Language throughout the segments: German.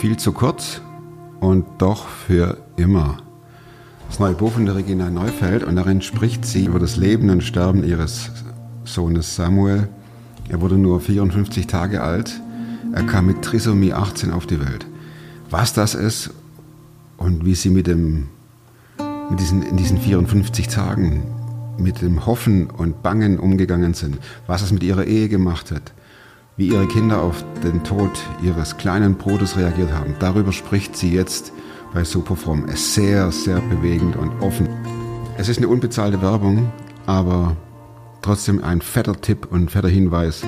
viel zu kurz und doch für immer. Das neue Buch von der Regina Neufeld und darin spricht sie über das Leben und Sterben ihres Sohnes Samuel. Er wurde nur 54 Tage alt. Er kam mit Trisomie 18 auf die Welt. Was das ist und wie sie mit dem, mit diesen, in diesen 54 Tagen mit dem Hoffen und Bangen umgegangen sind, was es mit ihrer Ehe gemacht hat, wie ihre Kinder auf den Tod ihres kleinen Bruders reagiert haben. Darüber spricht sie jetzt bei Superfrom. Es ist sehr, sehr bewegend und offen. Es ist eine unbezahlte Werbung, aber trotzdem ein fetter Tipp und fetter Hinweis,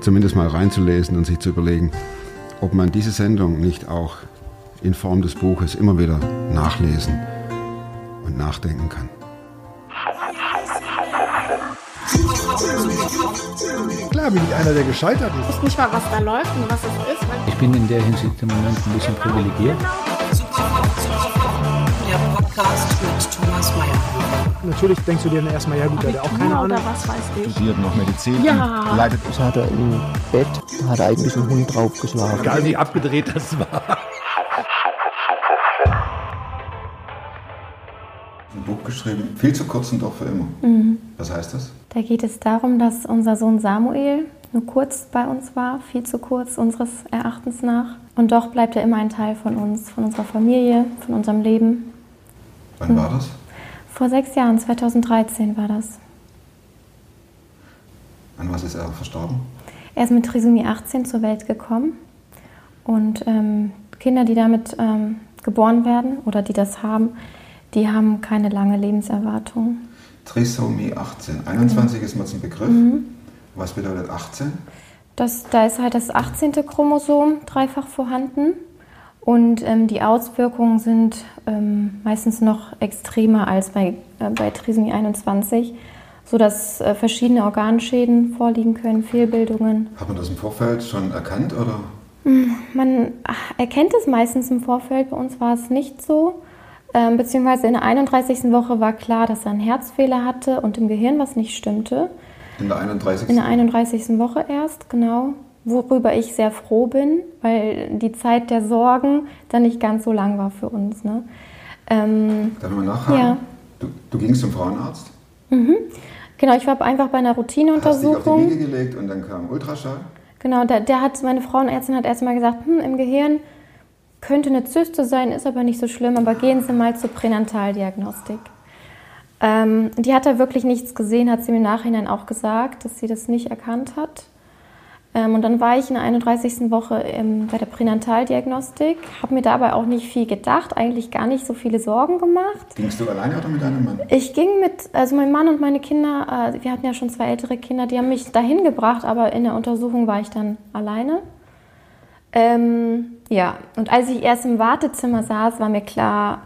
zumindest mal reinzulesen und sich zu überlegen, ob man diese Sendung nicht auch in Form des Buches immer wieder nachlesen und nachdenken kann. Klar bin ich einer, der gescheitert ist. Ich weiß nicht mal, was da läuft und was es ist. Ich bin in der Hinsicht im Moment ein bisschen privilegiert. Der Podcast mit Thomas Mayer. Natürlich denkst du dir dann erstmal, ja gut, der hat auch keine Ahnung. oder was weiß ich. studiert noch Medizin Ja. und leitet Das hat er im Bett, hat er eigentlich einen Hund draufgeschlagen. Egal wie abgedreht das war. Ein Buch geschrieben, viel zu kurz und doch für immer. Was heißt das? Da geht es darum, dass unser Sohn Samuel nur kurz bei uns war, viel zu kurz unseres Erachtens nach. Und doch bleibt er immer ein Teil von uns, von unserer Familie, von unserem Leben. Wann war das? Vor sechs Jahren, 2013 war das. An was ist er verstorben? Er ist mit Trisomie 18 zur Welt gekommen. Und ähm, Kinder, die damit ähm, geboren werden oder die das haben, die haben keine lange Lebenserwartung. Trisomie 18. 21 ist mal ein Begriff. Was bedeutet 18? Das, da ist halt das 18. Chromosom dreifach vorhanden und ähm, die Auswirkungen sind ähm, meistens noch extremer als bei, äh, bei Trisomie 21, sodass äh, verschiedene Organschäden vorliegen können, Fehlbildungen. Hat man das im Vorfeld schon erkannt oder? Man ach, erkennt es meistens im Vorfeld, bei uns war es nicht so. Ähm, beziehungsweise in der 31. Woche war klar, dass er einen Herzfehler hatte und im Gehirn was nicht stimmte. In der 31. In der 31. Woche erst, genau. Worüber ich sehr froh bin, weil die Zeit der Sorgen dann nicht ganz so lang war für uns. Ne? Ähm, Darf ich mal nachhaken? Ja. Du, du gingst zum Frauenarzt, genau, ich war einfach bei einer hast dich auf die Routineuntersuchung. Wiege gelegt und dann kam Ultraschall. Genau, der, der hat, meine Frauenärztin hat erstmal gesagt, hm, im Gehirn könnte eine Zyste sein, ist aber nicht so schlimm, aber gehen Sie mal zur Pränataldiagnostik. Ähm, die hat da wirklich nichts gesehen, hat sie mir im Nachhinein auch gesagt, dass sie das nicht erkannt hat. Ähm, und dann war ich in der 31. Woche ähm, bei der Pränataldiagnostik, habe mir dabei auch nicht viel gedacht, eigentlich gar nicht so viele Sorgen gemacht. Gingst du alleine oder mit deinem Mann? Ich ging mit, also mein Mann und meine Kinder, äh, wir hatten ja schon zwei ältere Kinder, die haben mich dahin gebracht, aber in der Untersuchung war ich dann alleine. Ähm, ja, und als ich erst im Wartezimmer saß, war mir klar,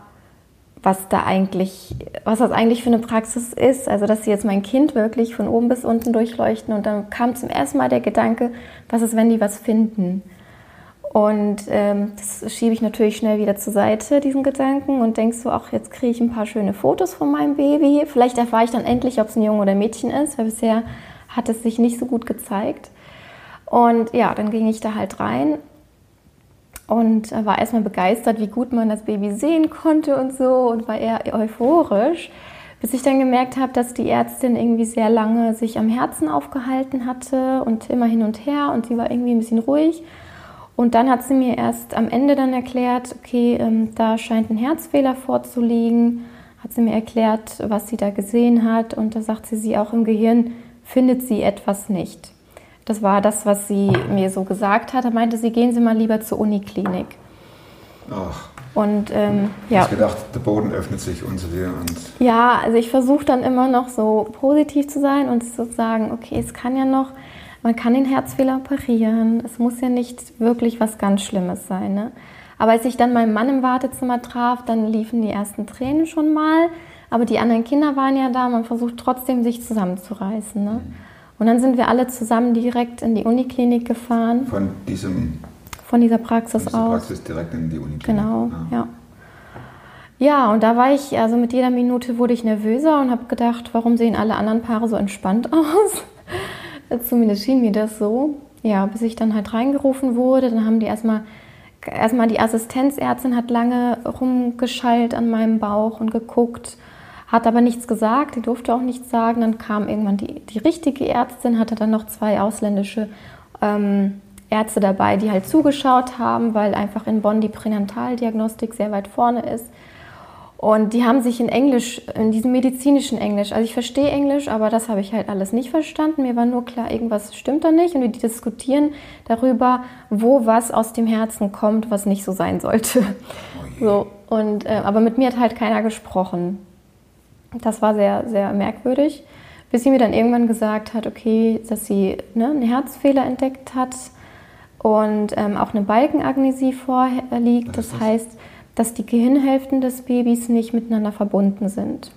was da eigentlich, was das eigentlich für eine Praxis ist. Also, dass sie jetzt mein Kind wirklich von oben bis unten durchleuchten. Und dann kam zum ersten Mal der Gedanke, was ist, wenn die was finden? Und ähm, das schiebe ich natürlich schnell wieder zur Seite, diesen Gedanken, und denkst so, ach, jetzt kriege ich ein paar schöne Fotos von meinem Baby. Vielleicht erfahre ich dann endlich, ob es ein Junge oder ein Mädchen ist, weil bisher hat es sich nicht so gut gezeigt. Und ja, dann ging ich da halt rein und war erstmal begeistert, wie gut man das Baby sehen konnte und so und war eher euphorisch, bis ich dann gemerkt habe, dass die Ärztin irgendwie sehr lange sich am Herzen aufgehalten hatte und immer hin und her und sie war irgendwie ein bisschen ruhig. Und dann hat sie mir erst am Ende dann erklärt, okay, ähm, da scheint ein Herzfehler vorzuliegen, hat sie mir erklärt, was sie da gesehen hat und da sagt sie, sie auch im Gehirn findet sie etwas nicht. Das war das, was sie mir so gesagt hat. Da meinte sie, gehen Sie mal lieber zur Uniklinik. Ach, Und ähm, ich ja, hab gedacht, der Boden öffnet sich unter dir und ja, also ich versuche dann immer noch so positiv zu sein und zu sagen, okay, es kann ja noch, man kann den Herzfehler operieren. Es muss ja nicht wirklich was ganz Schlimmes sein. Ne? Aber als ich dann meinen Mann im Wartezimmer traf, dann liefen die ersten Tränen schon mal. Aber die anderen Kinder waren ja da. Man versucht trotzdem, sich zusammenzureißen. Ne? Und dann sind wir alle zusammen direkt in die Uniklinik gefahren, von diesem von dieser Praxis diese aus. Praxis direkt in die Uni. Genau, ja. Ja, und da war ich, also mit jeder Minute wurde ich nervöser und habe gedacht, warum sehen alle anderen Paare so entspannt aus? Zumindest schien mir das so. Ja, bis ich dann halt reingerufen wurde, dann haben die erstmal erstmal die Assistenzärztin hat lange rumgeschallt an meinem Bauch und geguckt, hat aber nichts gesagt, die durfte auch nichts sagen. Dann kam irgendwann die, die richtige Ärztin, hatte dann noch zwei ausländische ähm, Ärzte dabei, die halt zugeschaut haben, weil einfach in Bonn die Pränataldiagnostik sehr weit vorne ist. Und die haben sich in Englisch, in diesem medizinischen Englisch, also ich verstehe Englisch, aber das habe ich halt alles nicht verstanden. Mir war nur klar, irgendwas stimmt da nicht. Und die diskutieren darüber, wo was aus dem Herzen kommt, was nicht so sein sollte. So, und, äh, aber mit mir hat halt keiner gesprochen. Das war sehr, sehr merkwürdig, bis sie mir dann irgendwann gesagt hat, okay, dass sie ne, einen Herzfehler entdeckt hat und ähm, auch eine Balkenagnesie vorliegt. Das heißt, dass die Gehirnhälften des Babys nicht miteinander verbunden sind.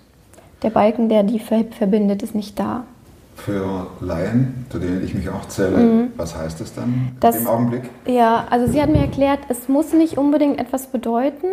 Der Balken, der die verbindet, ist nicht da. Für Laien, zu denen ich mich auch zähle, mhm. was heißt das dann das, im Augenblick? Ja, also sie hat mir erklärt, es muss nicht unbedingt etwas bedeuten.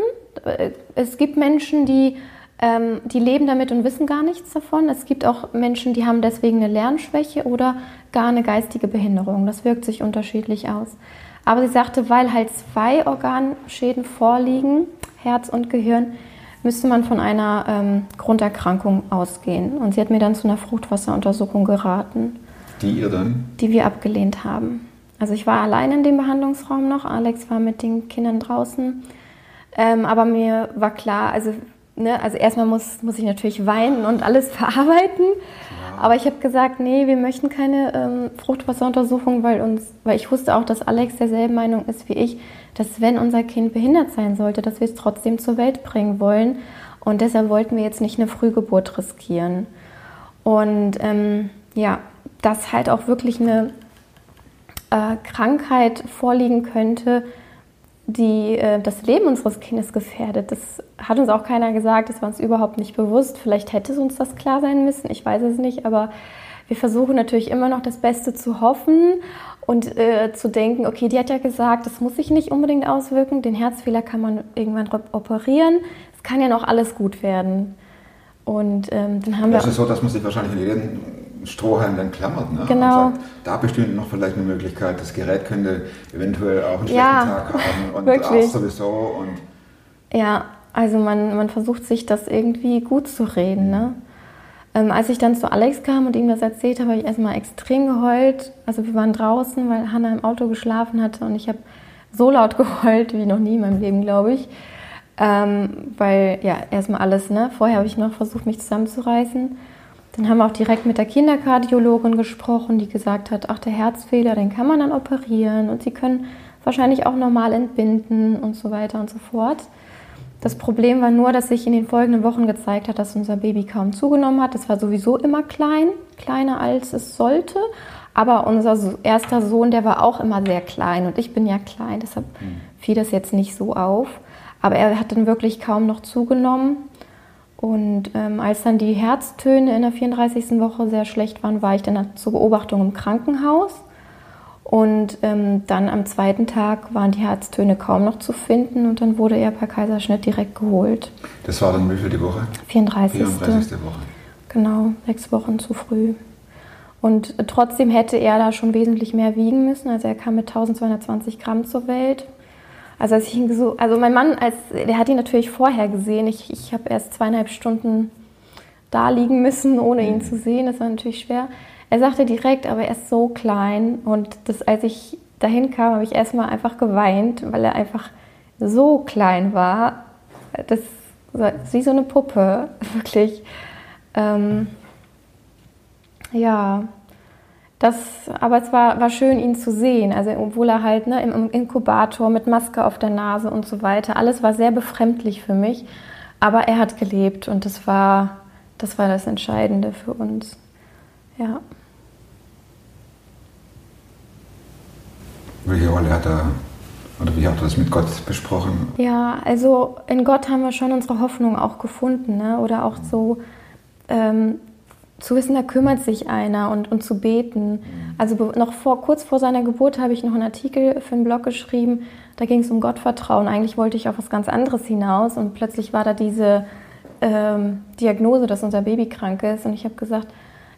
Es gibt Menschen, die, ähm, die leben damit und wissen gar nichts davon. Es gibt auch Menschen, die haben deswegen eine Lernschwäche oder gar eine geistige Behinderung. Das wirkt sich unterschiedlich aus. Aber sie sagte, weil halt zwei Organschäden vorliegen, Herz und Gehirn, müsste man von einer ähm, Grunderkrankung ausgehen. Und sie hat mir dann zu einer Fruchtwasseruntersuchung geraten. Die ihr dann? Die wir abgelehnt haben. Also ich war allein in dem Behandlungsraum noch, Alex war mit den Kindern draußen. Ähm, aber mir war klar, also, ne, also erstmal muss, muss ich natürlich weinen und alles verarbeiten. Aber ich habe gesagt, nee, wir möchten keine ähm, Fruchtwasseruntersuchung, weil, uns, weil ich wusste auch, dass Alex derselben Meinung ist wie ich, dass wenn unser Kind behindert sein sollte, dass wir es trotzdem zur Welt bringen wollen. Und deshalb wollten wir jetzt nicht eine Frühgeburt riskieren. Und ähm, ja, dass halt auch wirklich eine äh, Krankheit vorliegen könnte, die äh, das Leben unseres Kindes gefährdet. Das hat uns auch keiner gesagt, das war uns überhaupt nicht bewusst. Vielleicht hätte es uns das klar sein müssen, ich weiß es nicht, aber wir versuchen natürlich immer noch das Beste zu hoffen und äh, zu denken, okay, die hat ja gesagt, das muss sich nicht unbedingt auswirken, den Herzfehler kann man irgendwann operieren, es kann ja noch alles gut werden. Und ähm, dann haben das wir. ist so, dass man sich wahrscheinlich in jedem Strohhalm dann klammert. Ne? Genau. Sagt, da bestünde noch vielleicht eine Möglichkeit, das Gerät könnte eventuell auch einen schlechten Ja, Tag haben und wirklich. Arzt sowieso. Und Ja, also man, man versucht sich das irgendwie gut zu reden. Ne? Ähm, als ich dann zu Alex kam und ihm das erzählt habe, habe ich erstmal extrem geheult. Also wir waren draußen, weil Hannah im Auto geschlafen hatte und ich habe so laut geheult wie noch nie in meinem Leben, glaube ich. Ähm, weil ja, erstmal alles, ne? Vorher habe ich noch versucht, mich zusammenzureißen. Dann haben wir auch direkt mit der Kinderkardiologin gesprochen, die gesagt hat, ach, der Herzfehler, den kann man dann operieren und sie können wahrscheinlich auch normal entbinden und so weiter und so fort. Das Problem war nur, dass sich in den folgenden Wochen gezeigt hat, dass unser Baby kaum zugenommen hat. Es war sowieso immer klein, kleiner als es sollte. Aber unser erster Sohn, der war auch immer sehr klein und ich bin ja klein, deshalb fiel das jetzt nicht so auf. Aber er hat dann wirklich kaum noch zugenommen. Und ähm, als dann die Herztöne in der 34. Woche sehr schlecht waren, war ich dann zur Beobachtung im Krankenhaus. Und ähm, dann am zweiten Tag waren die Herztöne kaum noch zu finden und dann wurde er per Kaiserschnitt direkt geholt. das war dann wie viel die Woche? 34. 34. Woche. Genau, sechs Wochen zu früh. Und trotzdem hätte er da schon wesentlich mehr wiegen müssen. Also er kam mit 1220 Gramm zur Welt. Also als ich ihn so, also mein Mann, als, der hat ihn natürlich vorher gesehen. Ich, ich habe erst zweieinhalb Stunden da liegen müssen, ohne ihn zu sehen. Das war natürlich schwer. Er sagte direkt, aber er ist so klein. Und das, als ich dahin kam, habe ich erstmal einfach geweint, weil er einfach so klein war. Das war wie so eine Puppe, wirklich. Ähm, ja, das, aber es war, war schön, ihn zu sehen. Also, obwohl er halt ne, im Inkubator mit Maske auf der Nase und so weiter, alles war sehr befremdlich für mich. Aber er hat gelebt und das war das, war das Entscheidende für uns. Ja. Welche Rolle hat er, oder wie habt ihr das mit Gott besprochen? Ja, also in Gott haben wir schon unsere Hoffnung auch gefunden. Ne? Oder auch so ähm, zu wissen, da kümmert sich einer und, und zu beten. Also be- noch vor, kurz vor seiner Geburt habe ich noch einen Artikel für einen Blog geschrieben. Da ging es um Gottvertrauen. Eigentlich wollte ich auf was ganz anderes hinaus und plötzlich war da diese ähm, Diagnose, dass unser Baby krank ist. Und ich habe gesagt,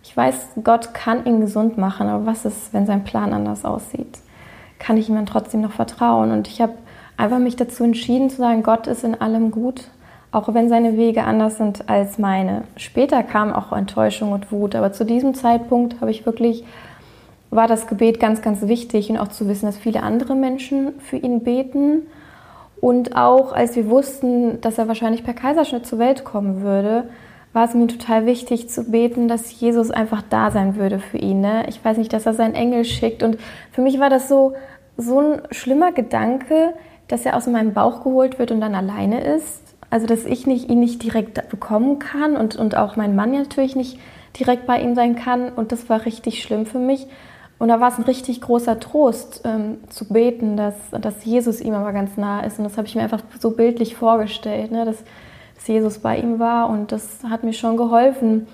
ich weiß, Gott kann ihn gesund machen, aber was ist, wenn sein Plan anders aussieht? Kann ich ihm dann trotzdem noch vertrauen? Und ich habe einfach mich dazu entschieden zu sagen, Gott ist in allem gut, auch wenn seine Wege anders sind als meine. Später kam auch Enttäuschung und Wut, aber zu diesem Zeitpunkt habe ich wirklich war das Gebet ganz, ganz wichtig und auch zu wissen, dass viele andere Menschen für ihn beten. Und auch als wir wussten, dass er wahrscheinlich per Kaiserschnitt zur Welt kommen würde, war es mir total wichtig zu beten, dass Jesus einfach da sein würde für ihn. Ne? Ich weiß nicht, dass er seinen Engel schickt. Und für mich war das so, so ein schlimmer Gedanke, dass er aus meinem Bauch geholt wird und dann alleine ist. Also, dass ich nicht, ihn nicht direkt bekommen kann und, und auch mein Mann natürlich nicht direkt bei ihm sein kann. Und das war richtig schlimm für mich. Und da war es ein richtig großer Trost ähm, zu beten, dass, dass Jesus ihm aber ganz nah ist. Und das habe ich mir einfach so bildlich vorgestellt, ne? dass, dass Jesus bei ihm war. Und das hat mir schon geholfen,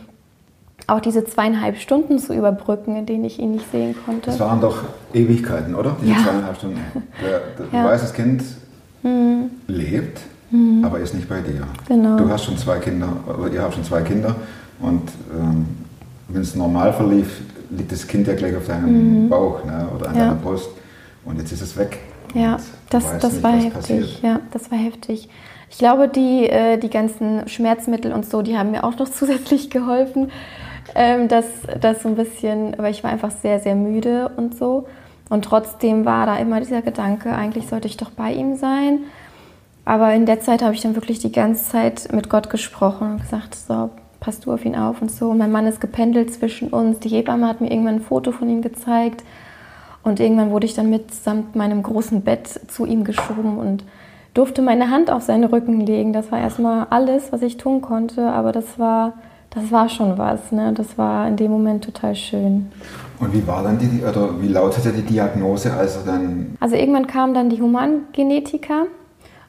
auch diese zweieinhalb Stunden zu überbrücken, in denen ich ihn nicht sehen konnte. Das waren doch Ewigkeiten, oder? Diese Ja. zweieinhalb Stunden. Der, der, Ja. Du weißt, das Kind Mhm. lebt, aber ist nicht bei dir. Genau. Du hast schon zwei Kinder, oder ihr habt schon zwei Kinder und ähm, wenn es normal verlief, liegt das Kind ja gleich auf deinem Bauch ne, oder an Mhm. Ja. deiner Brust und jetzt ist es weg. Ja, das, das nicht, war heftig. passiert. Ja, das war heftig. Ich glaube, die, äh, die ganzen Schmerzmittel und so, die haben mir auch noch zusätzlich geholfen. Ähm, das, das so ein bisschen, aber ich war einfach sehr, sehr müde und so. Und trotzdem war da immer dieser Gedanke, eigentlich sollte ich doch bei ihm sein. Aber in der Zeit habe ich dann wirklich die ganze Zeit mit Gott gesprochen und gesagt, so, pass du auf ihn auf und so. Und mein Mann ist gependelt zwischen uns. Die Hebamme hat mir irgendwann ein Foto von ihm gezeigt. Und irgendwann wurde ich dann mitsamt meinem großen Bett zu ihm geschoben und durfte meine Hand auf seinen Rücken legen. Das war erstmal alles, was ich tun konnte, aber das war, das war schon was. Ne? Das war in dem Moment total schön. Und wie war dann die, oder wie lautete die Diagnose, als er dann Also irgendwann kamen dann die Humangenetiker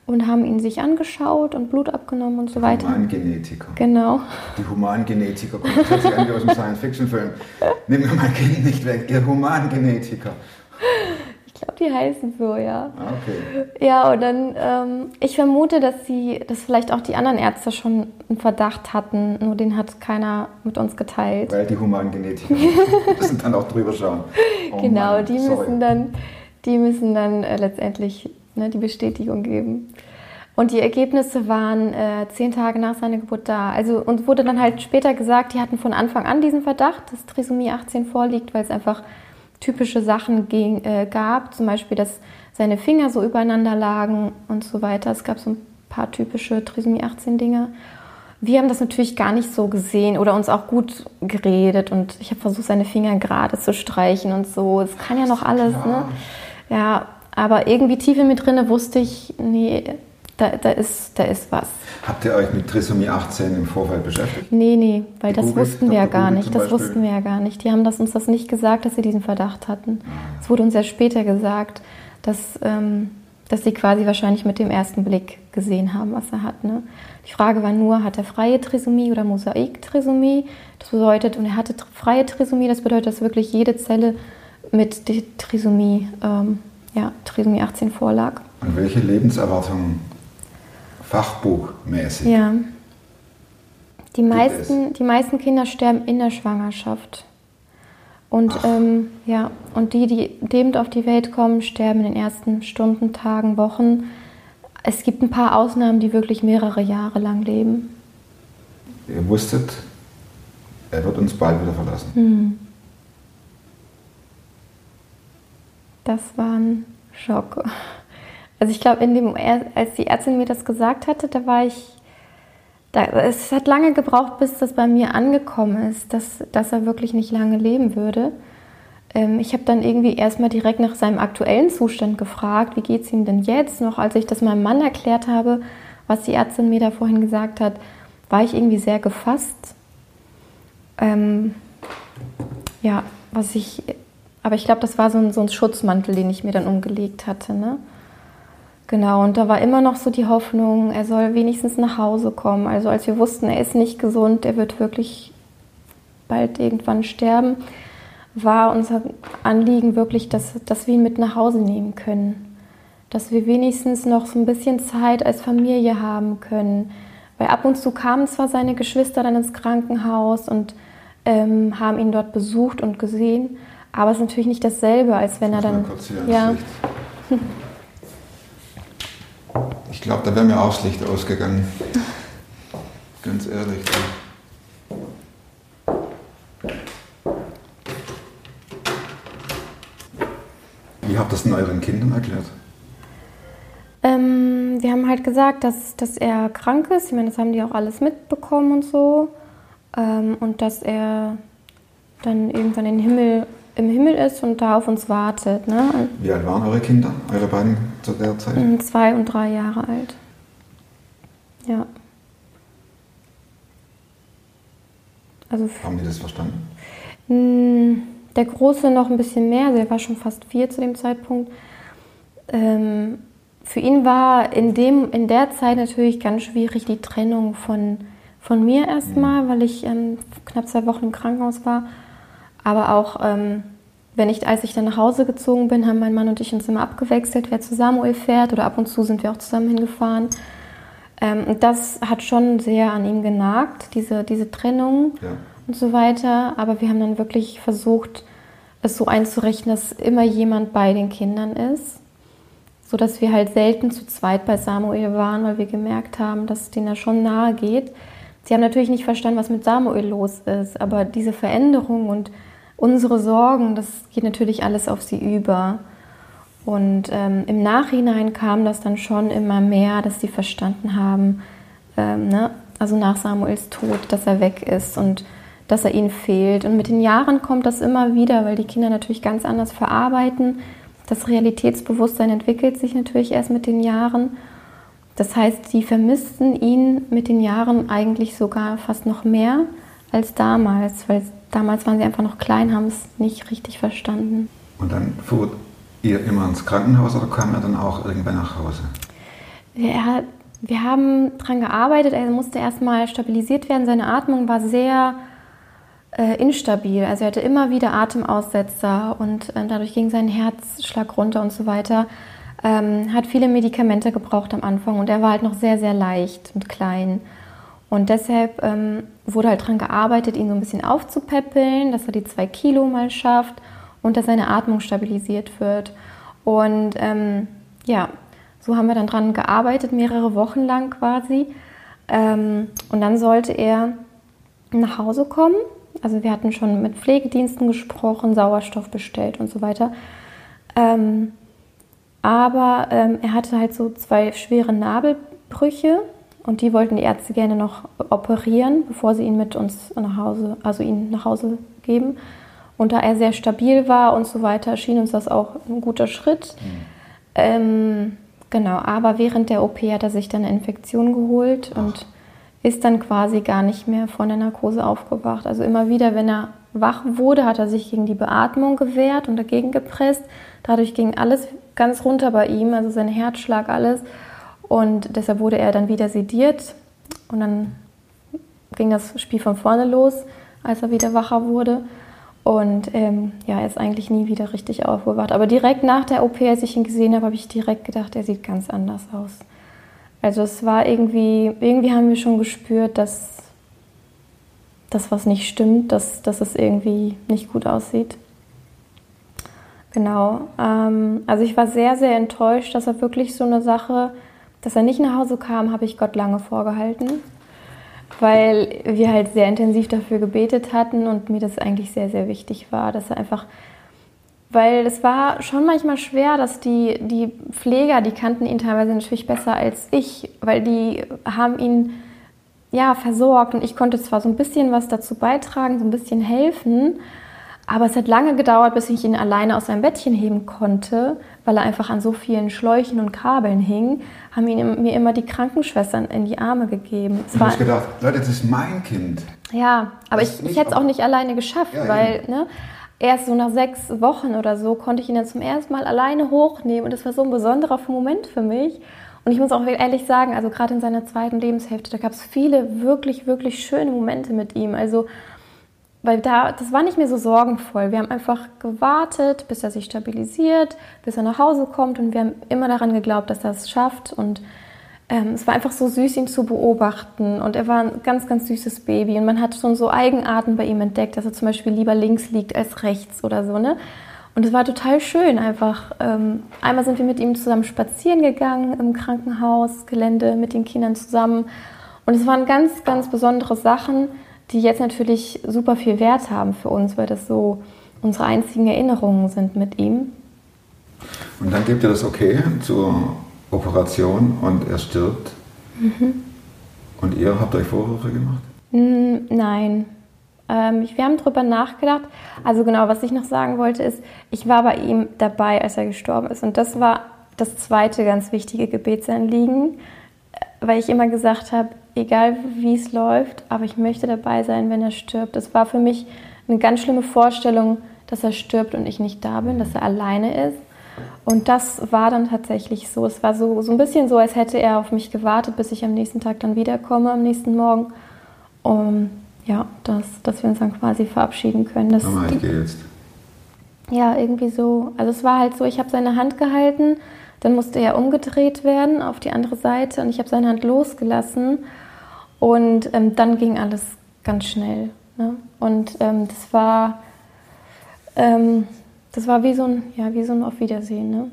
und haben ihn sich angeschaut und Blut abgenommen und so weiter. Humangenetiker? Genau. Die Humangenetiker kommt plötzlich an wie aus einem Science-Fiction-Film. Nimm mir mein Kind nicht weg, ihr Humangenetiker. Ich glaube, die heißen so, ja. Ah, Okay. Ja, und dann, ähm, ich vermute, dass sie, dass vielleicht auch die anderen Ärzte schon einen Verdacht hatten, nur den hat keiner mit uns geteilt. Weil die Humangenetiker müssen dann auch drüber schauen. Oh genau, Mann, die sorry. müssen dann, die müssen dann äh, letztendlich ne, die Bestätigung geben. Und die Ergebnisse waren äh, zehn Tage nach seiner Geburt da. Also uns wurde dann halt später gesagt, die hatten von Anfang an diesen Verdacht, dass Trisomie 18 vorliegt, weil es einfach typische Sachen ging, äh, gab. Zum Beispiel, dass seine Finger so übereinander lagen und so weiter. Es gab so ein paar typische Trisomie 18 Dinge. Wir haben das natürlich gar nicht so gesehen oder uns auch gut geredet und ich habe versucht, seine Finger gerade zu streichen und so. Es kann ja noch alles, ne? Ja, aber irgendwie tief in mir drinne wusste ich, nee, da, da, ist, da ist was. Habt ihr euch mit Trisomie 18 im Vorfeld beschäftigt? Nee, nee, weil das Gegoogelt? wussten wir ja gar Google nicht. Das wussten wir ja gar nicht. Die haben das, uns das nicht gesagt, dass sie diesen Verdacht hatten. Es wurde uns ja später gesagt, dass, ähm, dass sie quasi wahrscheinlich mit dem ersten Blick gesehen haben, was er hat. Ne? Die Frage war nur, hat er freie Trisomie oder Mosaik-Trisomie? Das bedeutet, und er hatte freie Trisomie, das bedeutet, dass wirklich jede Zelle mit der Trisomie, ähm, ja, Trisomie 18 vorlag. Und welche Lebenserwartung fachbuchmäßig? Ja. Die meisten, die meisten Kinder sterben in der Schwangerschaft. Und, ähm, ja, und die, die lebend auf die Welt kommen, sterben in den ersten Stunden, Tagen, Wochen. Es gibt ein paar Ausnahmen, die wirklich mehrere Jahre lang leben. Ihr wusstet, er wird uns bald wieder verlassen. Hm. Das war ein Schock. Also ich glaube, in dem, als die Ärztin mir das gesagt hatte, da war ich, da, es hat lange gebraucht, bis das bei mir angekommen ist, dass, dass er wirklich nicht lange leben würde. Ähm, ich habe dann irgendwie erstmal direkt nach seinem aktuellen Zustand gefragt, wie geht es ihm denn jetzt? Noch als ich das meinem Mann erklärt habe, was die Ärztin mir da vorhin gesagt hat, war ich irgendwie sehr gefasst. Ähm, ja, was ich, aber ich glaube, das war so ein, so ein Schutzmantel, den ich mir dann umgelegt hatte. Ne? Genau, und da war immer noch so die Hoffnung, er soll wenigstens nach Hause kommen. Also als wir wussten, er ist nicht gesund, er wird wirklich bald irgendwann sterben, war unser Anliegen wirklich, dass, dass wir ihn mit nach Hause nehmen können. Dass wir wenigstens noch so ein bisschen Zeit als Familie haben können. Weil ab und zu kamen zwar seine Geschwister dann ins Krankenhaus und ähm, haben ihn dort besucht und gesehen, aber es ist natürlich nicht dasselbe, als wenn er dann. ja, Licht. glaube, da wäre mir auch schlecht ausgegangen. Ganz ehrlich. Wie habt ihr das denn euren Kindern erklärt? Ähm, wir haben halt gesagt, dass, dass er krank ist. Ich meine, das haben die auch alles mitbekommen und so. Ähm, und dass er dann irgendwann in den Himmel, im Himmel ist und da auf uns wartet. Ne? Wie alt waren eure Kinder, eure beiden zu der Zeit? Und zwei und drei Jahre alt. Ja. Also Haben die das verstanden? Mm, Der Große noch ein bisschen mehr, also er war schon fast vier zu dem Zeitpunkt. Ähm, für ihn war in, dem, in der Zeit natürlich ganz schwierig die Trennung von, von mir erstmal, weil ich ähm, knapp zwei Wochen im Krankenhaus war. Aber auch, ähm, wenn ich, als ich dann nach Hause gezogen bin, haben mein Mann und ich uns immer abgewechselt, wer zu Samuel fährt oder ab und zu sind wir auch zusammen hingefahren. Ähm, und das hat schon sehr an ihm genagt, diese, diese Trennung Ja. und so weiter. Aber wir haben dann wirklich versucht, es so einzurechnen, dass immer jemand bei den Kindern ist. So dass wir halt selten zu zweit bei Samuel waren, weil wir gemerkt haben, dass es denen da schon nahe geht. Sie haben natürlich nicht verstanden, was mit Samuel los ist, aber diese Veränderung und unsere Sorgen, das geht natürlich alles auf sie über. Und ähm, im Nachhinein kam das dann schon immer mehr, dass sie verstanden haben, ähm, ne? also nach Samuels Tod, dass er weg ist und dass er ihnen fehlt. Und mit den Jahren kommt das immer wieder, weil die Kinder natürlich ganz anders verarbeiten. Das Realitätsbewusstsein entwickelt sich natürlich erst mit den Jahren. Das heißt, sie vermissten ihn mit den Jahren eigentlich sogar fast noch mehr als damals, weil damals waren sie einfach noch klein, haben es nicht richtig verstanden. Und dann fuhrt ihr immer ins Krankenhaus oder kam er dann auch irgendwann nach Hause? Er wir haben daran gearbeitet, er musste erstmal stabilisiert werden. Seine Atmung war sehr äh, instabil. Also er hatte immer wieder Atemaussetzer und äh, dadurch ging sein Herzschlag runter und so weiter. Ähm, hat viele Medikamente gebraucht am Anfang und er war halt noch sehr, sehr leicht und klein. Und deshalb ähm, wurde halt daran gearbeitet, ihn so ein bisschen aufzupäppeln, dass er die zwei Kilo mal schafft und dass seine Atmung stabilisiert wird. Und ähm, ja, so haben wir dann dran gearbeitet, mehrere Wochen lang quasi. Ähm, und dann sollte er nach Hause kommen. Also wir hatten schon mit Pflegediensten gesprochen, Sauerstoff bestellt und so weiter. Ähm, aber ähm, er hatte halt so zwei schwere Nabelbrüche und die wollten die Ärzte gerne noch operieren, bevor sie ihn mit uns nach Hause, also ihn nach Hause geben. Und da er sehr stabil war und so weiter, schien uns das auch ein guter Schritt. Ähm, genau, aber während der OP hat er sich dann eine Infektion geholt und ist dann quasi gar nicht mehr von der Narkose aufgewacht. Also immer wieder, wenn er wach wurde, hat er sich gegen die Beatmung gewehrt und dagegen gepresst. Dadurch ging alles ganz runter bei ihm, also sein Herzschlag, alles. Und deshalb wurde er dann wieder sediert und dann ging das Spiel von vorne los, als er wieder wacher wurde. Und ähm, ja, er ist eigentlich nie wieder richtig aufgewacht. Aber direkt nach der OP, als ich ihn gesehen habe, habe ich direkt gedacht, er sieht ganz anders aus. Also es war irgendwie, irgendwie haben wir schon gespürt, dass das was nicht stimmt, dass, dass es irgendwie nicht gut aussieht. Genau. Ähm, also ich war sehr, sehr enttäuscht, dass er wirklich so eine Sache, dass er nicht nach Hause kam, habe ich Gott lange vorgehalten, weil wir halt sehr intensiv dafür gebetet hatten und mir das eigentlich sehr, sehr wichtig war, dass er einfach, weil es war schon manchmal schwer, dass die, die Pfleger, die kannten ihn teilweise natürlich besser als ich, weil die haben ihn ja versorgt und ich konnte zwar so ein bisschen was dazu beitragen, so ein bisschen helfen, aber es hat lange gedauert, bis ich ihn alleine aus seinem Bettchen heben konnte, weil er einfach an so vielen Schläuchen und Kabeln hing, haben ihn, mir immer die Krankenschwestern in die Arme gegeben. Es war, hast gedacht, Leute, das ist mein Kind. ja, aber Das ich, ich hätte es auch- auch nicht alleine geschafft, Ja, weil ne, erst so nach sechs Wochen oder so konnte ich ihn dann zum ersten Mal alleine hochnehmen und das war so ein besonderer Moment für mich. Und ich muss auch ehrlich sagen, also gerade in seiner zweiten Lebenshälfte, da gab es viele wirklich, wirklich schöne Momente mit ihm. Also weil da, das war nicht mehr so sorgenvoll. Wir haben einfach gewartet, bis er sich stabilisiert, bis er nach Hause kommt und wir haben immer daran geglaubt, dass er es schafft. Und ähm, es war einfach so süß, ihn zu beobachten. Und er war ein ganz, ganz süßes Baby. Und man hat schon so Eigenarten bei ihm entdeckt, dass er zum Beispiel lieber links liegt als rechts oder so. Ne? Und es war total schön einfach. Ähm, einmal sind wir mit ihm zusammen spazieren gegangen im Krankenhausgelände mit den Kindern zusammen. Und es waren ganz, ganz besondere Sachen, die jetzt natürlich super viel Wert haben für uns, weil das so unsere einzigen Erinnerungen sind mit ihm. Und dann gibt ihr das okay zur Operation und er stirbt. Mhm. Und ihr habt euch Vorwürfe gemacht? Mm, Nein. Ähm, wir haben darüber nachgedacht. Also genau, was ich noch sagen wollte, ist, ich war bei ihm dabei, als er gestorben ist. Und das war das zweite ganz wichtige Gebetsanliegen, äh, weil ich immer gesagt habe, egal wie es läuft, aber ich möchte dabei sein, wenn er stirbt. Das war für mich eine ganz schlimme Vorstellung, dass er stirbt und ich nicht da bin, dass er alleine ist. Und das war dann tatsächlich so. Es war so, so ein bisschen so, als hätte er auf mich gewartet, bis ich am nächsten Tag dann wiederkomme, am nächsten Morgen. Um, ja, dass, dass wir uns dann quasi verabschieden können. Das, Mama, ich gehe jetzt. ja, irgendwie so. Also es war halt so, ich habe seine Hand gehalten, dann musste er umgedreht werden auf die andere Seite und ich habe seine Hand losgelassen und ähm, dann ging alles ganz schnell. Ne? Und ähm, das war ähm, das war wie so ein, ja, wie so ein Auf Wiedersehen. Ne?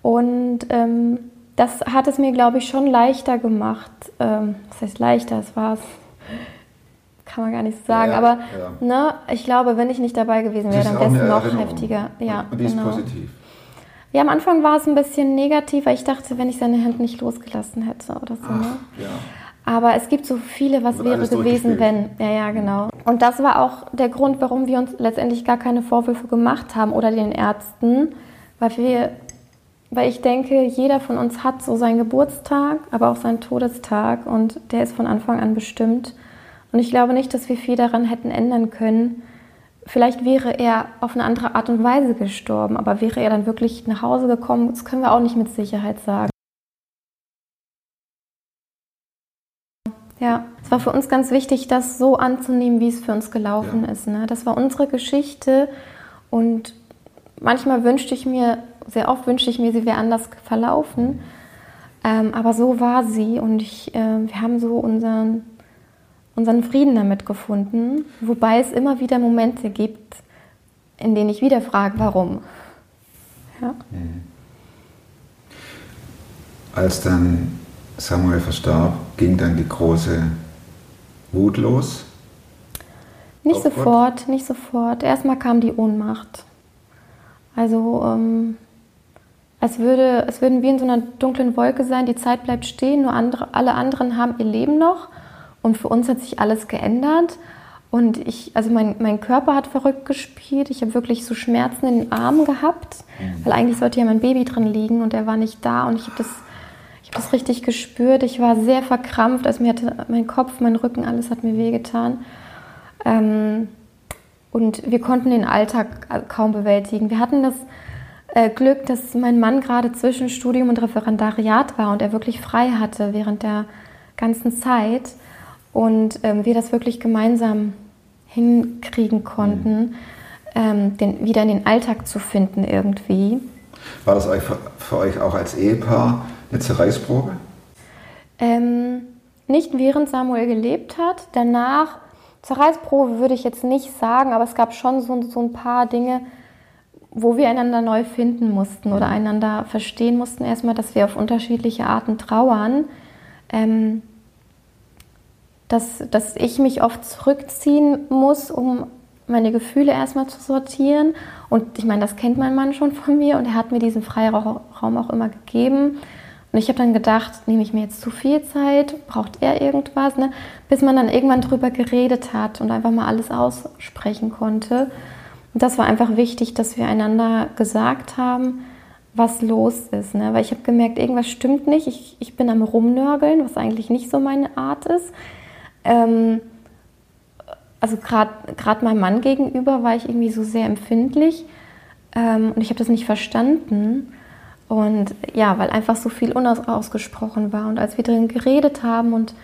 Und ähm, das hat es mir, glaube ich, schon leichter gemacht. Ähm, was heißt leichter? Es war es, kann man gar nicht sagen. Ja, aber ja. Ne, ich glaube, wenn ich nicht dabei gewesen wäre, ist dann wäre es noch Erinnerung. heftiger. Ja, Und die ist genau. positiv. Ja, am Anfang war es ein bisschen negativ, weil ich dachte, wenn ich seine Hand nicht losgelassen hätte oder so. Ne? Ja. Aber es gibt so viele, was wäre gewesen, wenn. Ja, ja, genau. Und das war auch der Grund, warum wir uns letztendlich gar keine Vorwürfe gemacht haben oder den Ärzten, weil wir, weil ich denke, jeder von uns hat so seinen Geburtstag, aber auch seinen Todestag und der ist von Anfang an bestimmt. Und ich glaube nicht, dass wir viel daran hätten ändern können. Vielleicht wäre er auf eine andere Art und Weise gestorben, aber wäre er dann wirklich nach Hause gekommen, das können wir auch nicht mit Sicherheit sagen. Ja, es war für uns ganz wichtig, das so anzunehmen, wie es für uns gelaufen Ja. ist. Ne? Das war unsere Geschichte und manchmal wünschte ich mir, sehr oft wünschte ich mir, sie wäre anders verlaufen. Ähm, aber so war sie und ich, äh, wir haben so unseren, unseren Frieden damit gefunden, wobei es immer wieder Momente gibt, in denen ich wieder frage, warum. Ja. Als dann Samuel verstarb, ging dann die große Wut los. Nicht Auf Gott? sofort, nicht sofort. Erstmal kam die Ohnmacht. Also ähm, es, würde, es würden wir in so einer dunklen Wolke sein, die Zeit bleibt stehen, nur andere, alle anderen haben ihr Leben noch und für uns hat sich alles geändert. Und ich, also mein, mein Körper hat verrückt gespielt. Ich habe wirklich so Schmerzen in den Armen gehabt, weil eigentlich sollte ja mein Baby drin liegen und er war nicht da und ich habe das, das richtig gespürt. Ich war sehr verkrampft, also mir hatte mein Kopf, mein Rücken, alles hat mir wehgetan. Ähm, und wir konnten den Alltag kaum bewältigen. Wir hatten das äh, Glück, dass mein Mann gerade zwischen Studium und Referendariat war und er wirklich frei hatte während der ganzen Zeit und ähm, wir das wirklich gemeinsam hinkriegen konnten, ähm, den, wieder in den Alltag zu finden irgendwie. War das für euch auch als Ehepaar eine Zerreißprobe? Ähm, nicht während Samuel gelebt hat. Danach, Zerreißprobe würde ich jetzt nicht sagen, aber es gab schon so, so ein paar Dinge, wo wir einander neu finden mussten oder einander verstehen mussten. Erstmal, dass wir auf unterschiedliche Arten trauern. Ähm, dass, dass ich mich oft zurückziehen muss, um meine Gefühle erstmal zu sortieren. Und ich meine, das kennt mein Mann schon von mir und er hat mir diesen Freiraum auch immer gegeben. Und ich habe dann gedacht, nehme ich mir jetzt zu viel Zeit? Braucht er irgendwas? Ne? Bis man dann irgendwann drüber geredet hat und einfach mal alles aussprechen konnte. Und das war einfach wichtig, dass wir einander gesagt haben, was los ist. Ne? Weil ich habe gemerkt, irgendwas stimmt nicht. Ich, ich bin am Rumnörgeln, was eigentlich nicht so meine Art ist. Ähm, also gerade meinem Mann gegenüber war ich irgendwie so sehr empfindlich ähm, und ich habe das nicht verstanden. Und ja, weil einfach so viel unausgesprochen war. Und als wir drin geredet haben und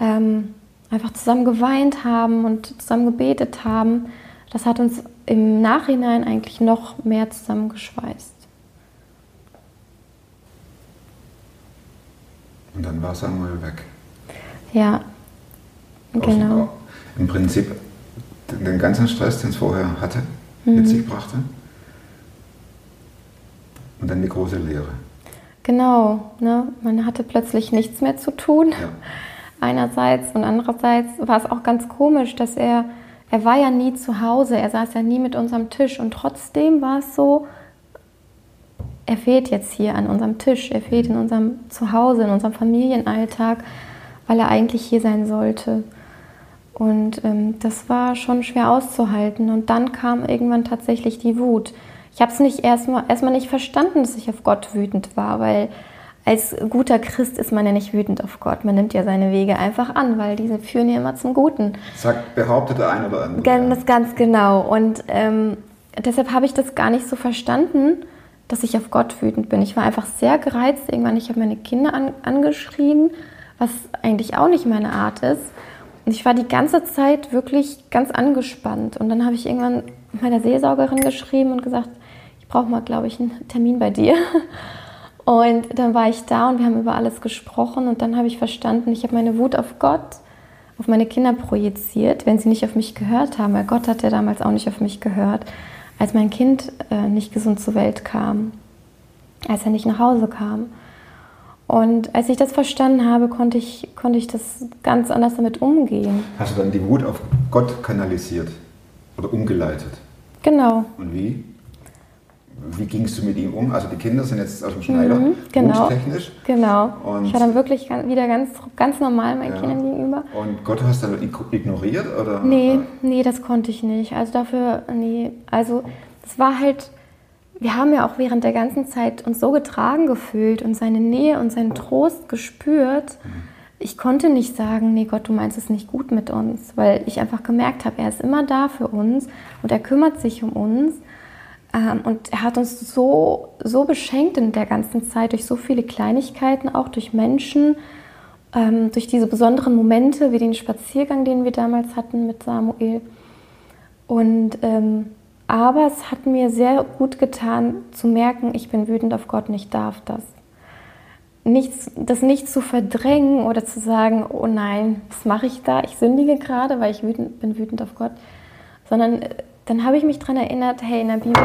ähm, einfach zusammen geweint haben und zusammen gebetet haben, das hat uns im Nachhinein eigentlich noch mehr zusammengeschweißt. Und dann war Samuel weg. Ja, genau. Im Prinzip den ganzen Stress, den es vorher hatte, Mhm. mit sich brachte. Und dann die große Lehre. Genau, ne? man hatte plötzlich nichts mehr zu tun. Ja. Einerseits und andererseits war es auch ganz komisch, dass er, er war ja nie zu Hause, er saß ja nie mit uns am Tisch und trotzdem war es so, er fehlt jetzt hier an unserem Tisch, er fehlt in unserem Zuhause, in unserem Familienalltag, weil er eigentlich hier sein sollte. Und ähm, das war schon schwer auszuhalten. Und dann kam irgendwann tatsächlich die Wut. Ich habe es nicht erstmal erstmal nicht verstanden, dass ich auf Gott wütend war, weil als guter Christ ist man ja nicht wütend auf Gott. Man nimmt ja seine Wege einfach an, weil diese führen ja immer zum Guten. Sagt, behauptet der ein oder andere. Ganz, ganz genau. Und ähm, deshalb habe ich das gar nicht so verstanden, dass ich auf Gott wütend bin. Ich war einfach sehr gereizt. Irgendwann, ich habe meine Kinder an, angeschrien, was eigentlich auch nicht meine Art ist. Und ich war die ganze Zeit wirklich ganz angespannt. Und dann habe ich irgendwann meiner Seelsorgerin geschrieben und gesagt, brauche mal, glaube ich, einen Termin bei dir. Und dann war ich da und wir haben über alles gesprochen. Und dann habe ich verstanden, ich habe meine Wut auf Gott, auf meine Kinder projiziert, wenn sie nicht auf mich gehört haben. Weil Gott hat ja damals auch nicht auf mich gehört, als mein Kind äh, nicht gesund zur Welt kam, als er nicht nach Hause kam. Und als ich das verstanden habe, konnte ich, konnte ich das ganz anders damit umgehen. Hast du dann die Wut auf Gott kanalisiert oder umgeleitet? Genau. Und wie? Wie gingst du mit ihm um? Also die Kinder sind jetzt aus dem Schneider, Mhm, genau. wuttechnisch. Genau. Und- ich war dann wirklich wieder ganz, ganz normal meinen Ja. Kindern gegenüber. Und Gott hast du dann ignoriert? Oder? Nee, nee, das konnte ich nicht. Also dafür, nee. Also es war halt, wir haben ja auch während der ganzen Zeit uns so getragen gefühlt und seine Nähe und seinen Trost gespürt. Ich konnte nicht sagen, nee Gott, du meinst es nicht gut mit uns, weil ich einfach gemerkt habe, er ist immer da für uns und er kümmert sich um uns. Ähm, und er hat uns so, so beschenkt in der ganzen Zeit durch so viele Kleinigkeiten, auch durch Menschen, ähm, durch diese besonderen Momente, wie den Spaziergang, den wir damals hatten mit Samuel. Und ähm, aber es hat mir sehr gut getan zu merken, ich bin wütend auf Gott und ich darf das. Nichts, das nicht zu verdrängen oder zu sagen, oh nein, was mache ich da? Ich sündige gerade, weil ich wütend, bin wütend auf Gott. Sondern äh, dann habe ich mich daran erinnert, hey, in der Bibel,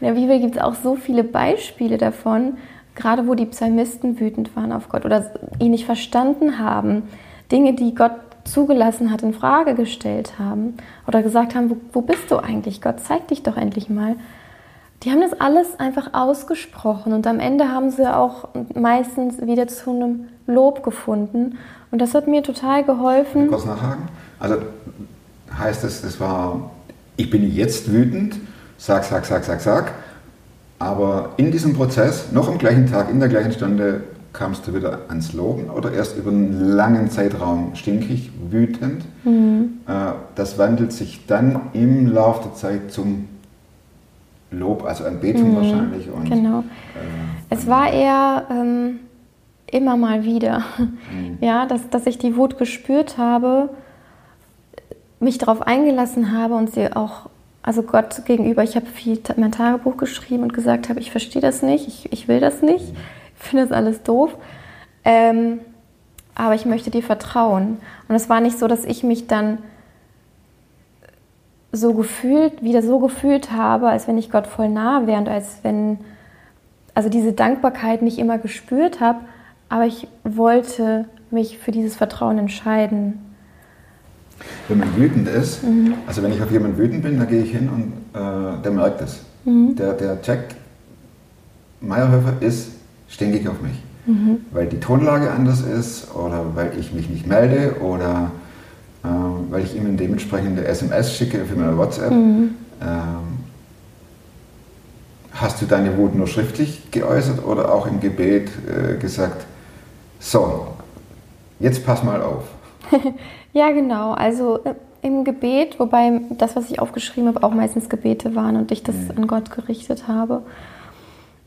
Bibel gibt es auch so viele Beispiele davon, gerade wo die Psalmisten wütend waren auf Gott oder ihn nicht verstanden haben, Dinge, die Gott zugelassen hat, in Frage gestellt haben oder gesagt haben, wo, wo bist du eigentlich, Gott, zeig dich doch endlich mal. Die haben das alles einfach ausgesprochen und am Ende haben sie auch meistens wieder zu einem Lob gefunden und das hat mir total geholfen. Kurz nachhaken. Also heißt es, das war, ich bin jetzt wütend, sag, sag, sag, sag, sag. Aber in diesem Prozess, noch am gleichen Tag, in der gleichen Stunde, kamst du wieder ans Loben oder erst über einen langen Zeitraum stinkig, wütend. Mhm. Äh, Das wandelt sich dann im Laufe der Zeit zum Lob, also Anbetung wahrscheinlich. Und, Genau. äh, Es war eher ähm, immer mal wieder, Mhm. ja, dass, dass ich die Wut gespürt habe, mich darauf eingelassen habe und sie auch, also Gott gegenüber, ich habe viel mein Tagebuch geschrieben und gesagt habe, ich verstehe das nicht, ich, ich will das nicht, ich finde das alles doof, ähm, aber ich möchte dir vertrauen. Und es war nicht so, dass ich mich dann so gefühlt, wieder so gefühlt habe, als wenn ich Gott voll nah wäre und als wenn, also diese Dankbarkeit nicht immer gespürt habe, aber ich wollte mich für dieses Vertrauen entscheiden. Wenn man wütend ist, Mhm. also wenn ich auf jemanden wütend bin, dann gehe ich hin und äh, der merkt es. Mhm. Der, der checkt, Meyerhöfer ist stinkig auf mich. Mhm. Weil die Tonlage anders ist oder weil ich mich nicht melde oder äh, weil ich ihm eine dementsprechende SMS schicke für meine WhatsApp. Mhm. Ähm, hast du deine Wut nur schriftlich geäußert oder auch im Gebet äh, gesagt, so, jetzt pass mal auf. Ja, genau. Also äh, im Gebet, wobei das, was ich aufgeschrieben habe, auch meistens Gebete waren und ich das an Gott gerichtet habe.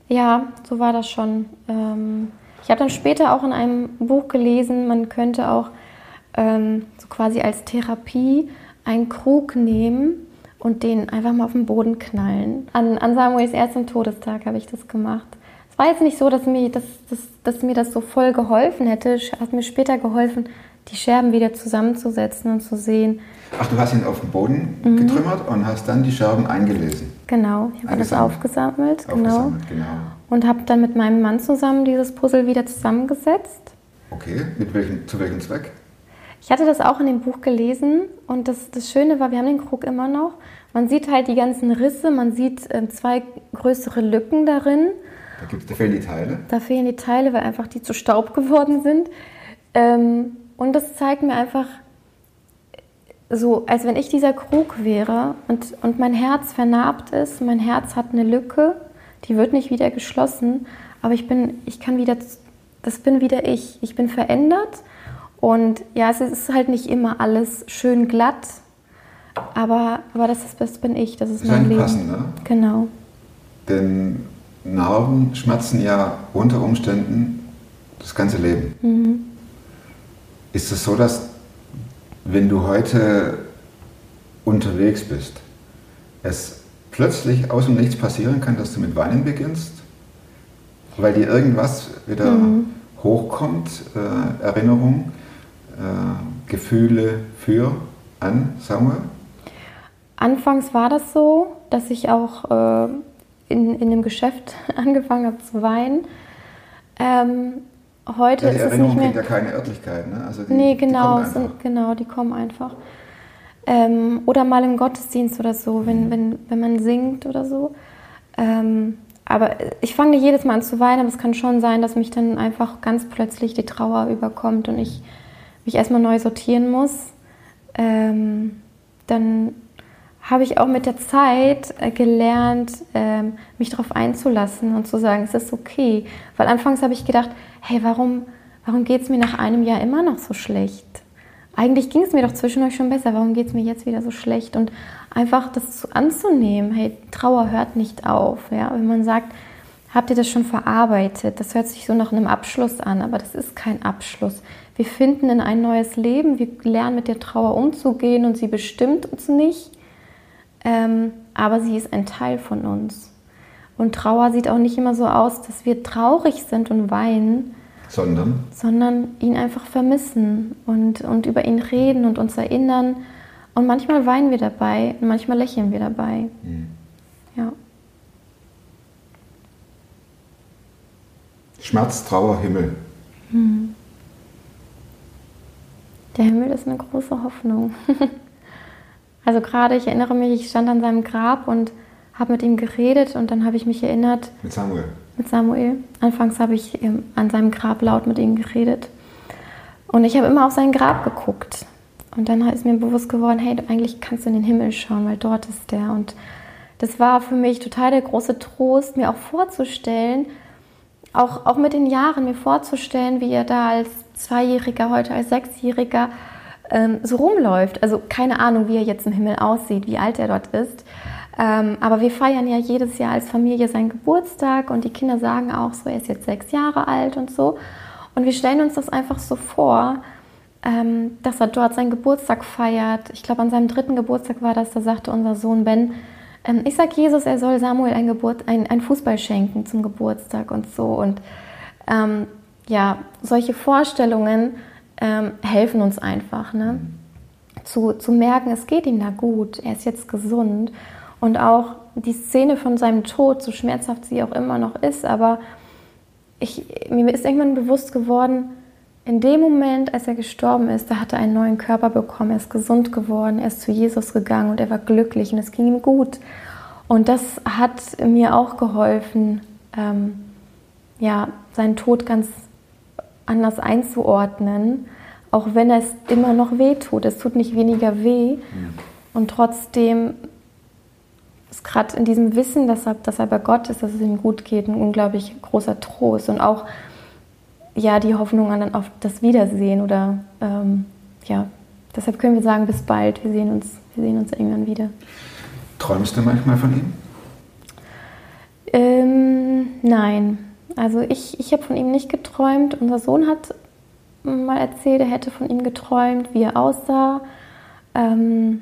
Ja, so war das schon. Ähm, ich habe dann später auch in einem Buch gelesen, man könnte auch ähm, so quasi als Therapie einen Krug nehmen und den einfach mal auf den Boden knallen. An, an Samuels erstem Todestag habe ich das gemacht. Es war jetzt nicht so, dass mir, dass, dass, dass mir das so voll geholfen hätte. Es hat mir später geholfen, die Scherben wieder zusammenzusetzen und zu sehen, Ach, du hast ihn auf den Boden Mhm. getrümmert und hast dann die Scherben eingelesen. genau, ich habe alles aufgesammelt, genau, Aufgesammelt, genau. und habe dann mit meinem Mann zusammen dieses Puzzle wieder zusammengesetzt. Okay, mit welchem, zu welchem Zweck? Ich hatte das auch in dem Buch gelesen und das, das Schöne war, wir haben den Krug immer noch. Man sieht halt die ganzen Risse, man sieht äh, zwei größere Lücken darin. Da, da fehlen die Teile. Da fehlen die Teile, weil einfach die zu Staub geworden sind. Ähm, und das zeigt mir einfach so, als wenn ich dieser Krug wäre und, und mein Herz vernarbt ist, mein Herz hat eine Lücke, die wird nicht wieder geschlossen, aber ich bin, ich kann wieder, das bin wieder ich. Ich bin verändert und ja, es ist halt nicht immer alles schön glatt, aber, aber das, ist, das bin ich, das ist mein Leben. passend, ne? Genau. Denn Narben schmerzen ja unter Umständen das ganze Leben. Mhm. Ist es so, dass wenn du heute unterwegs bist, es plötzlich aus dem Nichts passieren kann, dass du mit Weinen beginnst, weil dir irgendwas wieder Mhm. hochkommt, äh, Erinnerung, äh, Gefühle für, an Samuel? Anfangs war das so, dass ich auch äh, in, in dem Geschäft angefangen habe zu weinen. Ähm, heute Ja, die ist es nicht Erinnerung mehr. ja keine Örtlichkeit, ne? Also die, nee, die genau, es sind, genau, die kommen einfach. Ähm, oder mal im Gottesdienst oder so, wenn, wenn, wenn man singt oder so. Ähm, aber ich fange nicht jedes Mal an zu weinen, aber es kann schon sein, dass mich dann einfach ganz plötzlich die Trauer überkommt und ich mich erstmal neu sortieren muss. Ähm, dann habe ich auch mit der Zeit äh, gelernt, ähm, mich darauf einzulassen und zu sagen, es ist okay. Weil anfangs habe ich gedacht, hey, warum, warum geht es mir nach einem Jahr immer noch so schlecht? Eigentlich ging es mir doch zwischendurch schon besser, warum geht es mir jetzt wieder so schlecht? Und einfach das zu anzunehmen, hey, Trauer hört nicht auf. Ja? Wenn man sagt, habt ihr das schon verarbeitet? Das hört sich so nach einem Abschluss an, aber das ist kein Abschluss. Wir finden in ein neues Leben, wir lernen mit der Trauer umzugehen und sie bestimmt uns nicht, ähm, aber sie ist ein Teil von uns. Und Trauer sieht auch nicht immer so aus, dass wir traurig sind und weinen, Sondern sondern ihn einfach vermissen und, und über ihn reden und uns erinnern. Und manchmal weinen wir dabei und manchmal lächeln wir dabei. Ja. Schmerz, Trauer, Himmel. Der Himmel ist eine große Hoffnung. also gerade, ich erinnere mich, ich stand an seinem Grab und habe mit ihm geredet und dann habe ich mich erinnert, Mit Samuel. mit Samuel. Anfangs habe ich ähm, an seinem Grab laut mit ihm geredet. Und ich habe immer auf sein Grab geguckt. Und dann ist mir bewusst geworden, hey, eigentlich kannst du in den Himmel schauen, weil dort ist der. Und das war für mich total der große Trost, mir auch vorzustellen, auch, auch mit den Jahren mir vorzustellen, wie er da als Zweijähriger, heute als Sechsjähriger ähm, so rumläuft. Also keine Ahnung, wie er jetzt im Himmel aussieht, wie alt er dort ist. Ähm, aber wir feiern ja jedes Jahr als Familie seinen Geburtstag und die Kinder sagen auch so, er ist jetzt sechs Jahre alt und so. Und wir stellen uns das einfach so vor, ähm, dass er dort seinen Geburtstag feiert. Ich glaube, an seinem dritten Geburtstag war das, da sagte unser Sohn Ben, ähm, ich sag Jesus, er soll Samuel ein, Geburt, ein, ein Fußball schenken zum Geburtstag und so. Und ähm, ja, solche Vorstellungen ähm, helfen uns einfach, ne? zu, zu merken, es geht ihm da gut, er ist jetzt gesund. Und auch die Szene von seinem Tod, so schmerzhaft sie auch immer noch ist, aber ich, mir ist irgendwann bewusst geworden, in dem Moment, als er gestorben ist, da hat er einen neuen Körper bekommen, er ist gesund geworden, er ist zu Jesus gegangen und er war glücklich und es ging ihm gut. Und das hat mir auch geholfen, ähm, ja, seinen Tod ganz anders einzuordnen, auch wenn es immer noch weh tut. Es tut nicht weniger weh und trotzdem ist gerade in diesem Wissen, dass er, dass er bei Gott ist, dass es ihm gut geht, ein unglaublich großer Trost und auch ja, die Hoffnung an auf das Wiedersehen oder ähm, ja, deshalb können wir sagen, bis bald, wir sehen uns, wir sehen uns irgendwann wieder. Träumst du manchmal von ihm? Ähm, nein, also ich, ich habe von ihm nicht geträumt. Unser Sohn hat mal erzählt, er hätte von ihm geträumt, wie er aussah, ähm,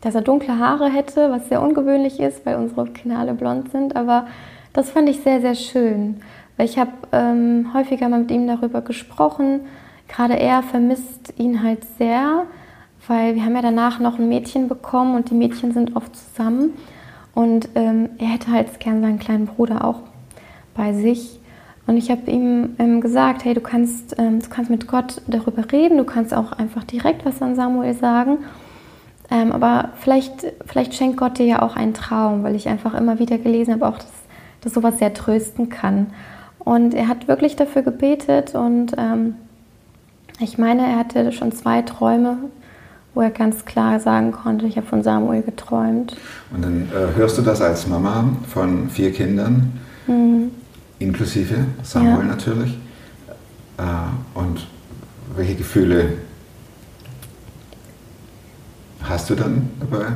dass er dunkle Haare hätte, was sehr ungewöhnlich ist, weil unsere Kinder alle blond sind. Aber das fand ich sehr, sehr schön, weil ich habe ähm, häufiger mal mit ihm darüber gesprochen, gerade er vermisst ihn halt sehr, weil wir haben ja danach noch ein Mädchen bekommen und die Mädchen sind oft zusammen. Und ähm, er hätte halt gern seinen kleinen Bruder auch bei sich. Und ich habe ihm ähm, gesagt, hey, du kannst, ähm, du kannst mit Gott darüber reden, du kannst auch einfach direkt was an Samuel sagen. Ähm, aber vielleicht, vielleicht schenkt Gott dir ja auch einen Traum, weil ich einfach immer wieder gelesen habe, auch dass, dass sowas sehr trösten kann. Und er hat wirklich dafür gebetet und ähm, ich meine, er hatte schon zwei Träume, wo er ganz klar sagen konnte, ich habe von Samuel geträumt. Und dann äh, hörst du das als Mama von vier Kindern, mhm. Inklusive Samuel ja. natürlich. Äh, und welche Gefühle hast du dann dabei?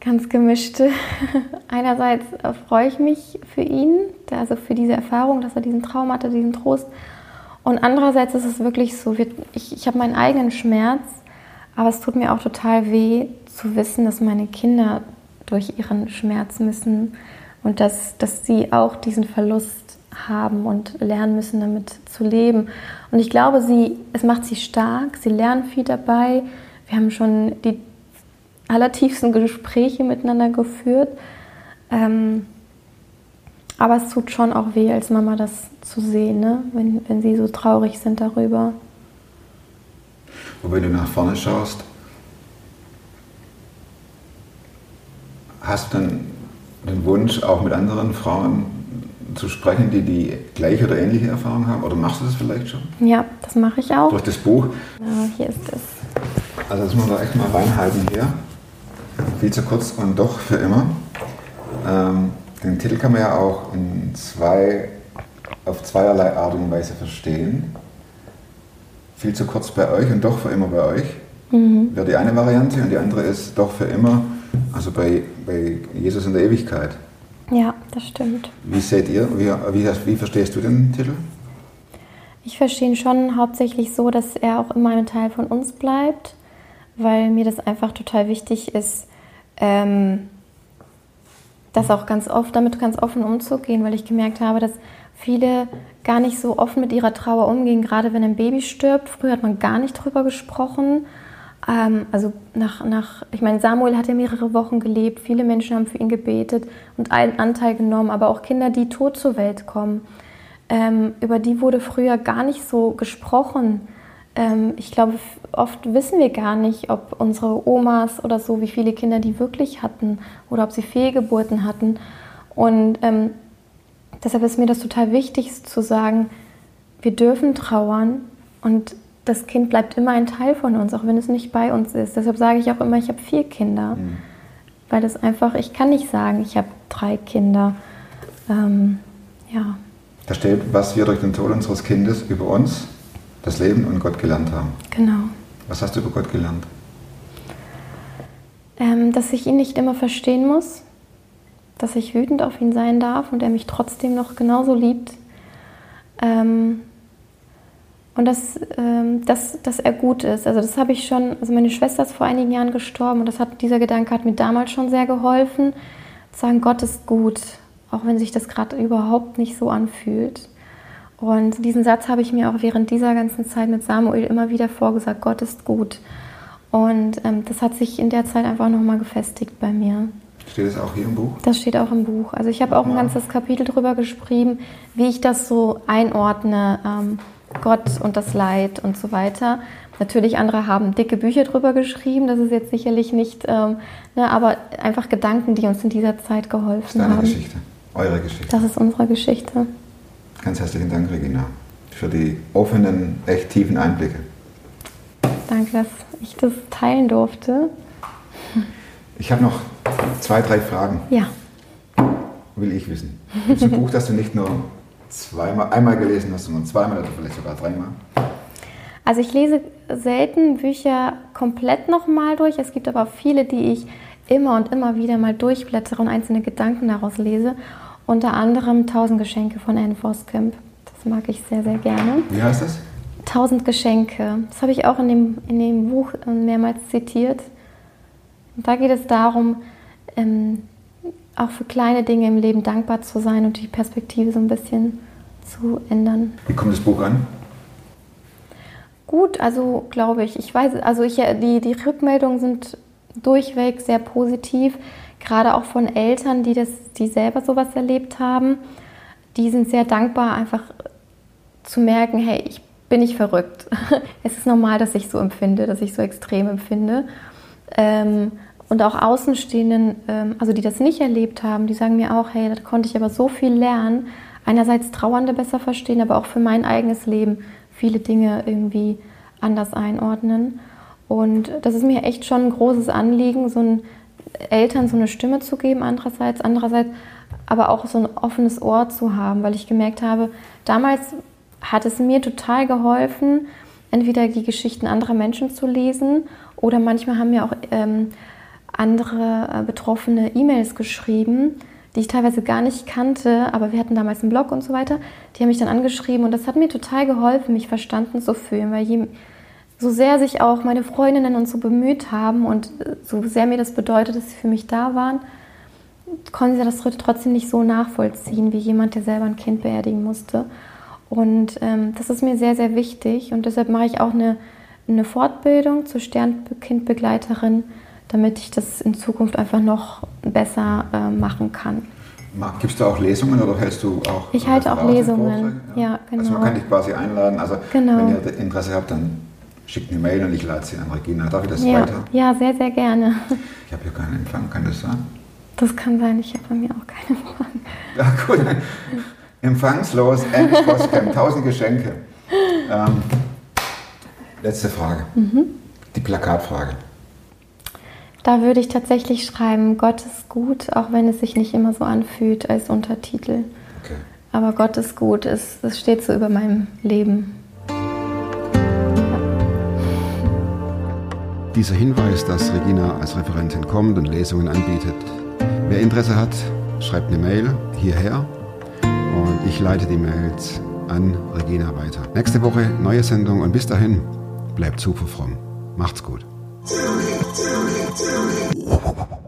Ganz gemischte. Einerseits freue ich mich für ihn, also für diese Erfahrung, dass er diesen Traum hatte, diesen Trost. Und andererseits ist es wirklich so, ich, ich habe meinen eigenen Schmerz, aber es tut mir auch total weh zu wissen, dass meine Kinder durch ihren Schmerz müssen und dass, dass sie auch diesen Verlust haben und lernen müssen, damit zu leben. Und ich glaube, sie, es macht sie stark, sie lernen viel dabei. Wir haben schon die allertiefsten Gespräche miteinander geführt. Ähm, aber es tut schon auch weh, als Mama das zu sehen, ne? wenn, wenn sie so traurig sind darüber. Und wenn du nach vorne schaust, hast du dann den Wunsch, auch mit anderen Frauen zu sprechen, die die gleiche oder ähnliche Erfahrung haben? Oder machst du das vielleicht schon? Ja, das mache ich auch. Durch das Buch? Ja, hier ist es. Also das muss man da echt mal reinhalten hier. Viel zu kurz und doch für immer. Ähm, den Titel kann man ja auch in zwei, auf zweierlei Art und Weise verstehen. Viel zu kurz bei euch und doch für immer bei euch. Mhm. Wäre die eine Variante und die andere ist doch für immer, also bei, bei Jesus in der Ewigkeit. Ja, das stimmt. Wie seht ihr, wie, wie, wie verstehst du den Titel? Ich verstehe ihn schon hauptsächlich so, dass er auch immer ein Teil von uns bleibt, weil mir das einfach total wichtig ist, ähm, das auch ganz oft, damit ganz offen umzugehen, weil ich gemerkt habe, dass viele gar nicht so offen mit ihrer Trauer umgehen, gerade wenn ein Baby stirbt. Früher hat man gar nicht drüber gesprochen. Ähm, also nach, nach, ich meine, Samuel hat ja mehrere Wochen gelebt, viele Menschen haben für ihn gebetet und einen Anteil genommen, aber auch Kinder, die tot zur Welt kommen. Ähm, über die wurde früher gar nicht so gesprochen. Ähm, ich glaube, oft wissen wir gar nicht, ob unsere Omas oder so, wie viele Kinder die wirklich hatten oder ob sie Fehlgeburten hatten. Und ähm, deshalb ist mir das total wichtig zu sagen, wir dürfen trauern und das Kind bleibt immer ein Teil von uns, auch wenn es nicht bei uns ist. Deshalb sage ich auch immer, ich habe vier Kinder. Mhm. Weil das einfach, ich kann nicht sagen, ich habe drei Kinder. Ähm, ja. Da steht, was wir durch den Tod unseres Kindes über uns das Leben und Gott gelernt haben. Genau. Was hast du über Gott gelernt? Ähm, dass ich ihn nicht immer verstehen muss, dass ich wütend auf ihn sein darf und er mich trotzdem noch genauso liebt. Ähm, und dass, ähm, dass, dass er gut ist. Also das habe ich schon, also meine Schwester ist vor einigen Jahren gestorben und das hat, dieser Gedanke hat mir damals schon sehr geholfen, zu sagen, Gott ist gut, auch wenn sich das gerade überhaupt nicht so anfühlt. Und diesen Satz habe ich mir auch während dieser ganzen Zeit mit Samuel immer wieder vorgesagt, Gott ist gut. Und ähm, das hat sich in der Zeit einfach nochmal gefestigt bei mir. Steht das auch hier im Buch? Das steht auch im Buch. Also ich habe auch ein ganzes Kapitel darüber geschrieben, wie ich das so einordne, ähm, Gott und das Leid und so weiter. Natürlich, andere haben dicke Bücher darüber geschrieben, das ist jetzt sicherlich nicht, ähm, ne, aber einfach Gedanken, die uns in dieser Zeit geholfen das ist deine haben. Geschichte, eure Geschichte. Das ist unsere Geschichte. Ganz herzlichen Dank, Regina, für die offenen, echt tiefen Einblicke. Danke, dass ich das teilen durfte. Ich habe noch zwei, drei Fragen. Ja. Will ich wissen. Gibt es ein Buch, das du nicht nur zweimal, einmal gelesen hast, sondern zweimal oder vielleicht sogar dreimal? Also ich lese selten Bücher komplett nochmal durch. Es gibt aber viele, die ich immer und immer wieder mal durchblättere und einzelne Gedanken daraus lese. Unter anderem Tausend Geschenke von Anne Voskamp. Das mag ich sehr, sehr gerne. Wie heißt das? Tausend Geschenke. Das habe ich auch in dem, in dem Buch mehrmals zitiert. Und da geht es darum, ähm, auch für kleine Dinge im Leben dankbar zu sein und die Perspektive so ein bisschen zu ändern. Wie kommt das Buch an? Gut, also glaube ich. Ich weiß, also ich, die, die Rückmeldungen sind durchweg sehr positiv, gerade auch von Eltern, die, das, die selber sowas erlebt haben. Die sind sehr dankbar, einfach zu merken, hey, ich bin nicht verrückt. es ist normal, dass ich so empfinde, dass ich so extrem empfinde. Ähm, und auch Außenstehenden, ähm, also die das nicht erlebt haben, die sagen mir auch, hey, da konnte ich aber so viel lernen. Einerseits Trauernde besser verstehen, aber auch für mein eigenes Leben viele Dinge irgendwie anders einordnen. Und das ist mir echt schon ein großes Anliegen, so ein Eltern so eine Stimme zu geben, andererseits, andererseits aber auch so ein offenes Ohr zu haben, weil ich gemerkt habe, damals hat es mir total geholfen, entweder die Geschichten anderer Menschen zu lesen oder manchmal haben mir auch ähm, andere äh, Betroffene E-Mails geschrieben, die ich teilweise gar nicht kannte, aber wir hatten damals einen Blog und so weiter. Die haben mich dann angeschrieben und das hat mir total geholfen, mich verstanden zu fühlen, weil je, so sehr sich auch meine Freundinnen und so bemüht haben und äh, so sehr mir das bedeutet, dass sie für mich da waren, konnten sie das trotzdem nicht so nachvollziehen wie jemand, der selber ein Kind beerdigen musste. Und ähm, das ist mir sehr, sehr wichtig und deshalb mache ich auch eine, eine Fortbildung zur Sternkindbegleiterin, damit ich das in Zukunft einfach noch besser äh, machen kann. Gibst du auch Lesungen oder hältst du auch? Ich halte auch Lesungen, ja. ja, genau. Also man kann dich quasi einladen. Also genau. wenn ihr Interesse habt, dann schickt eine Mail und ich lade sie an Regina. Darf ich das ja. weiter? Ja, sehr, sehr gerne. Ich habe hier keinen Empfang, kann das sein? Das kann sein, ich habe bei mir auch keinen Empfang. Ja, gut. Empfangslos, endlich Postcamp, tausend Geschenke. Ähm, letzte Frage. Mhm. Die Plakatfrage. Da würde ich tatsächlich schreiben, Gott ist gut, auch wenn es sich nicht immer so anfühlt als Untertitel. Okay. Aber Gott ist gut, es, es steht so über meinem Leben. Dieser Hinweis, dass Regina als Referentin kommt und Lesungen anbietet. Wer Interesse hat, schreibt eine Mail hierher und ich leite die Mails an Regina weiter. Nächste Woche neue Sendung und bis dahin bleibt super fromm. Macht's gut. Tell me.